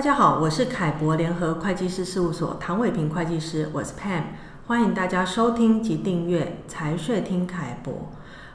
大家好，我是凯博联合会计师事务所唐伟平会计师，我是 Pam，欢迎大家收听及订阅财税听凯博。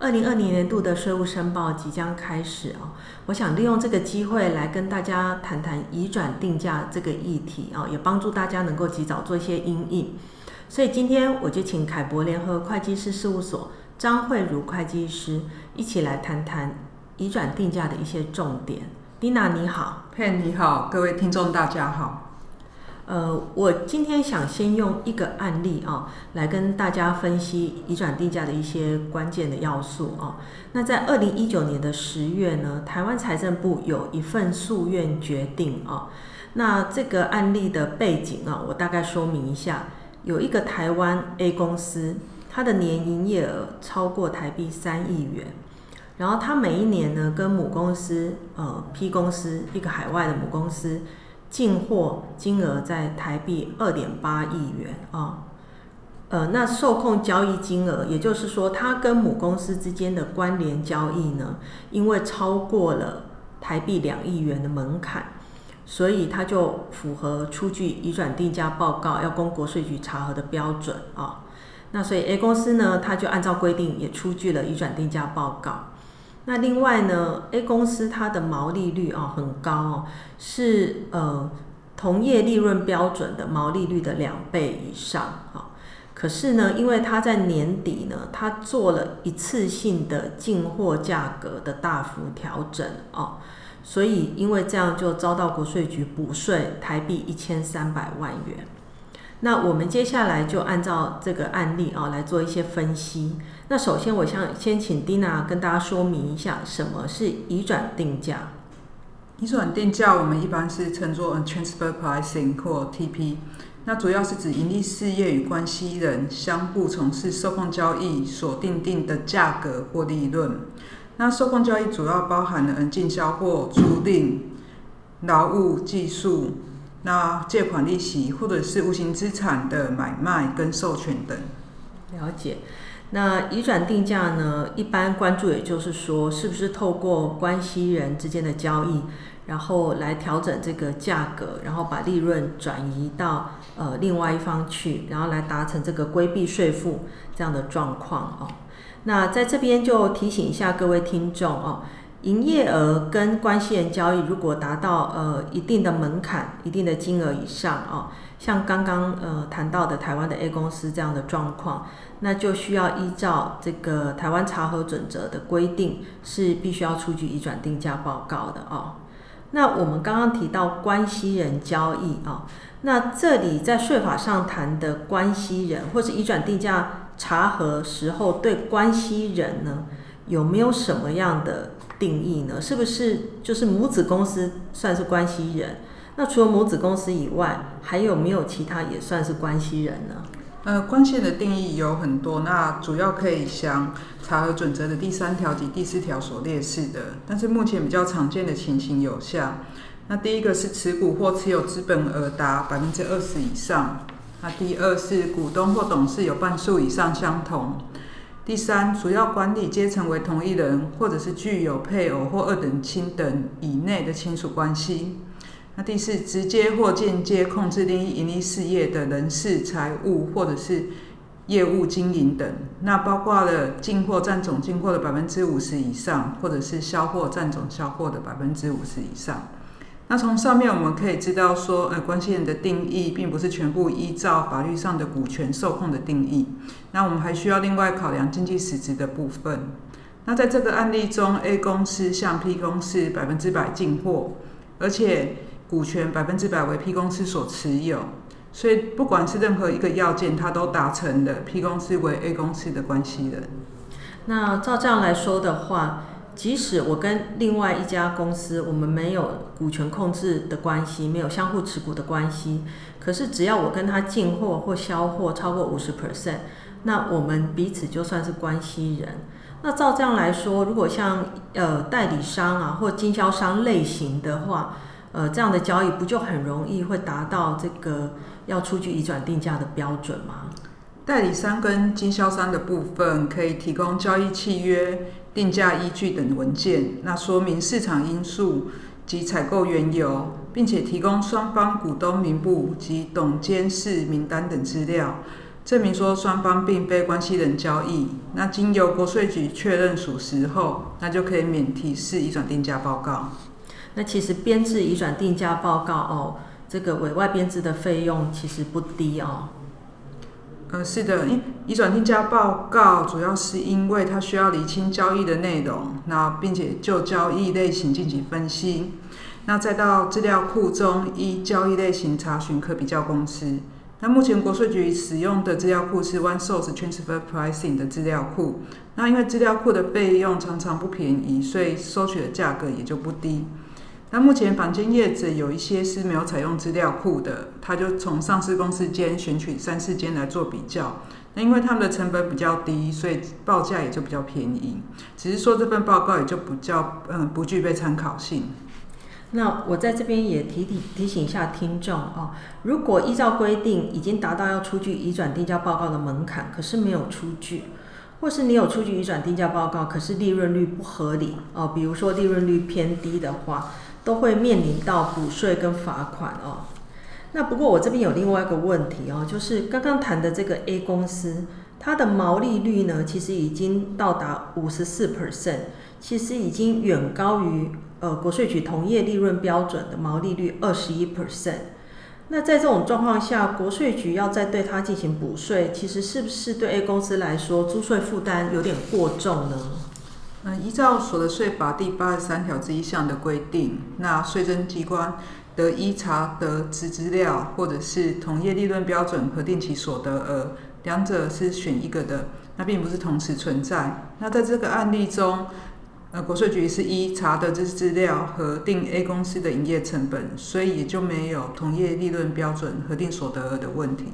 二零二零年度的税务申报即将开始哦，我想利用这个机会来跟大家谈谈移转定价这个议题啊，也帮助大家能够及早做一些因应。所以今天我就请凯博联合会计师事务所张慧茹会计师一起来谈谈移转定价的一些重点。Dina 你好，Pen 你好，各位听众大家好。呃，我今天想先用一个案例啊，来跟大家分析移转地价的一些关键的要素啊。那在二零一九年的十月呢，台湾财政部有一份诉愿决定啊。那这个案例的背景啊，我大概说明一下。有一个台湾 A 公司，它的年营业额超过台币三亿元。然后他每一年呢，跟母公司呃 P 公司一个海外的母公司进货金额在台币二点八亿元啊，呃，那受控交易金额，也就是说，他跟母公司之间的关联交易呢，因为超过了台币两亿元的门槛，所以他就符合出具移转定价报告要供国税局查核的标准啊。那所以 A 公司呢，他就按照规定也出具了移转定价报告。那另外呢，A 公司它的毛利率啊很高哦，是呃同业利润标准的毛利率的两倍以上啊。可是呢，因为它在年底呢，它做了一次性的进货价格的大幅调整哦，所以因为这样就遭到国税局补税台币一千三百万元。那我们接下来就按照这个案例啊来做一些分析。那首先，我想先请 Dina 跟大家说明一下什么是移转定价。移转定价我们一般是称作 Transfer Pricing 或 TP。那主要是指盈利事业与关系人相互从事受控交易所订定的价格或利润。那受控交易主要包含了进销货、租赁、劳务、技术。那借款利息或者是无形资产的买卖跟授权等。了解。那移转定价呢？一般关注也就是说，是不是透过关系人之间的交易，然后来调整这个价格，然后把利润转移到呃另外一方去，然后来达成这个规避税负这样的状况哦。那在这边就提醒一下各位听众哦。营业额跟关系人交易，如果达到呃一定的门槛、一定的金额以上哦，像刚刚呃谈到的台湾的 A 公司这样的状况，那就需要依照这个台湾查核准则的规定，是必须要出具移转定价报告的哦。那我们刚刚提到关系人交易啊，那这里在税法上谈的关系人，或是移转定价查核时候对关系人呢，有没有什么样的？定义呢？是不是就是母子公司算是关系人？那除了母子公司以外，还有没有其他也算是关系人呢？呃，关系的定义有很多，那主要可以像查核准则的第三条及第四条所列示的。但是目前比较常见的情形有下，那第一个是持股或持有资本额达百分之二十以上，那第二是股东或董事有半数以上相同。第三，主要管理阶层为同一人，或者是具有配偶或二等亲等以内的亲属关系。那第四，直接或间接控制另一盈利事业的人事、财务或者是业务经营等。那包括了进货占总进货的百分之五十以上，或者是销货占总销货的百分之五十以上。那从上面我们可以知道说，呃，关系人的定义并不是全部依照法律上的股权受控的定义。那我们还需要另外考量经济实质的部分。那在这个案例中，A 公司向 P 公司百分之百进货，而且股权百分之百为 P 公司所持有，所以不管是任何一个要件，它都达成了 P 公司为 A 公司的关系人。那照这样来说的话，即使我跟另外一家公司，我们没有股权控制的关系，没有相互持股的关系，可是只要我跟他进货或销货超过五十 percent，那我们彼此就算是关系人。那照这样来说，如果像呃代理商啊或经销商类型的话，呃这样的交易不就很容易会达到这个要出具移转定价的标准吗？代理商跟经销商的部分可以提供交易契约。定价依据等文件，那说明市场因素及采购缘由，并且提供双方股东名簿及董监事名单等资料，证明说双方并非关系人交易。那经由国税局确认属实后，那就可以免提示移转定价报告。那其实编制移转定价报告哦，这个委外编制的费用其实不低哦。呃，是的，因移转定价报告主要是因为它需要厘清交易的内容，那并且就交易类型进行分析，那再到资料库中依交易类型查询可比较公司。那目前国税局使用的资料库是 One Source Transfer Pricing 的资料库，那因为资料库的费用常常不便宜，所以收取的价格也就不低。那目前坊间业者有一些是没有采用资料库的，他就从上市公司间选取三四间来做比较。那因为他们的成本比较低，所以报价也就比较便宜。只是说这份报告也就比较嗯不具备参考性。那我在这边也提提提醒一下听众哦，如果依照规定已经达到要出具移转定价报告的门槛，可是没有出具，或是你有出具移转定价报告，可是利润率不合理哦，比如说利润率偏低的话。都会面临到补税跟罚款哦。那不过我这边有另外一个问题哦，就是刚刚谈的这个 A 公司，它的毛利率呢，其实已经到达五十四 percent，其实已经远高于呃国税局同业利润标准的毛利率二十一 percent。那在这种状况下，国税局要再对它进行补税，其实是不是对 A 公司来说，租税负担有点过重呢？嗯，依照所得税法第八十三条之一项的规定，那税征机关得依查得之资料，或者是同业利润标准核定其所得额，两者是选一个的，那并不是同时存在。那在这个案例中，呃，国税局是依查得之资料核定 A 公司的营业成本，所以也就没有同业利润标准核定所得额的问题。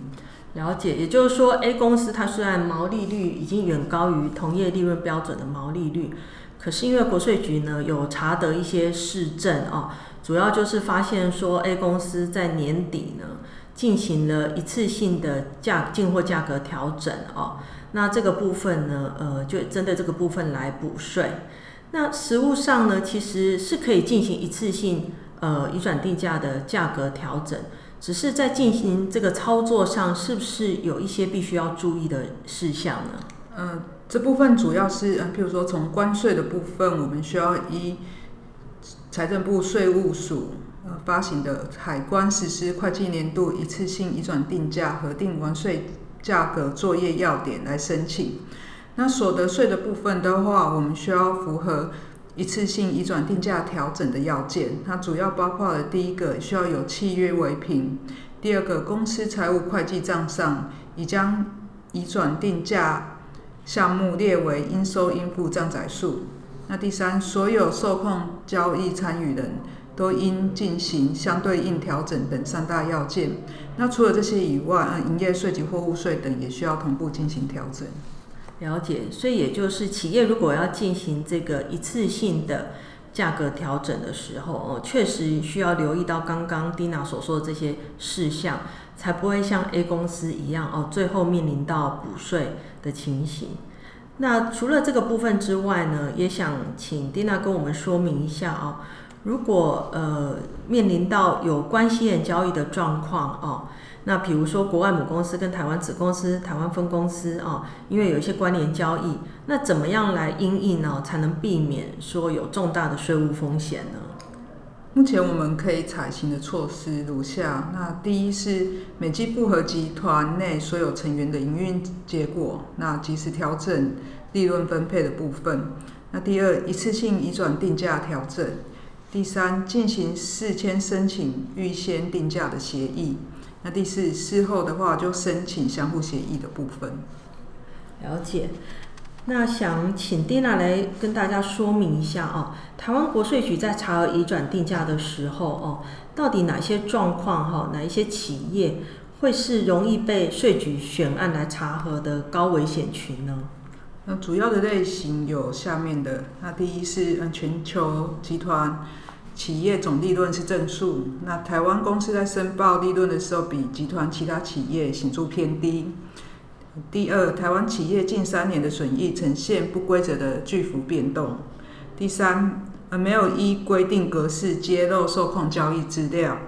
了解，也就是说，A 公司它虽然毛利率已经远高于同业利润标准的毛利率，可是因为国税局呢有查得一些事证哦，主要就是发现说 A 公司在年底呢进行了一次性的价进货价格调整哦，那这个部分呢，呃，就针对这个部分来补税。那实务上呢，其实是可以进行一次性呃移转定价的价格调整。只是在进行这个操作上，是不是有一些必须要注意的事项呢？呃，这部分主要是，呃，譬如说从关税的部分，我们需要依财政部税务署呃发行的海关实施会计年度一次性移转定价核定完税价格作业要点来申请。那所得税的部分的话，我们需要符合。一次性移转定价调整的要件，它主要包括了第一个需要有契约为凭，第二个公司财务会计账上已将移转定价项目列为应收应付账载数。那第三，所有受控交易参与人都应进行相对应调整等三大要件。那除了这些以外，营业税及货物税等也需要同步进行调整。了解，所以也就是企业如果要进行这个一次性的价格调整的时候，哦，确实需要留意到刚刚 Dina 所说的这些事项，才不会像 A 公司一样哦，最后面临到补税的情形。那除了这个部分之外呢，也想请 Dina 跟我们说明一下哦，如果呃面临到有关系人交易的状况哦。那比如说，国外母公司跟台湾子公司、台湾分公司啊、因为有一些关联交易，那怎么样来应应呢？才能避免说有重大的税务风险呢？目前我们可以采行的措施如下：那第一是每季复合集团内所有成员的营运结果，那及时调整利润分配的部分。那第二，一次性移转定价调整。第三，进行事先申请预先定价的协议。那第四，事后的话就申请相互协议的部分。了解。那想请 Dina 来跟大家说明一下哦，台湾国税局在查核移转定价的时候哦，到底哪些状况哈，哪一些企业会是容易被税局选案来查核的高危险群呢？那主要的类型有下面的，那第一是嗯全球集团。企业总利润是正数，那台湾公司在申报利润的时候，比集团其他企业显著偏低。第二，台湾企业近三年的损益呈现不规则的巨幅变动。第三，而没有依规定格式揭露受控交易资料。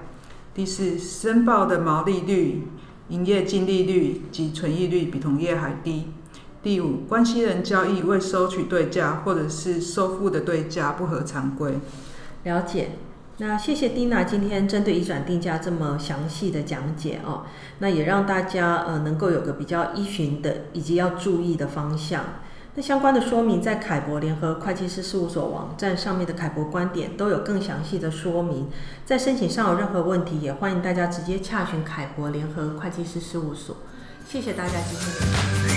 第四，申报的毛利率、营业净利率及存益率比同业还低。第五，关系人交易未收取对价，或者是收付的对价不合常规。了解。那谢谢蒂娜今天针对移转定价这么详细的讲解哦，那也让大家呃能够有个比较依循的以及要注意的方向。那相关的说明在凯博联合会计师事务所网站上面的凯博观点都有更详细的说明。在申请上有任何问题，也欢迎大家直接洽询凯博联合会计师事务所。谢谢大家今天的。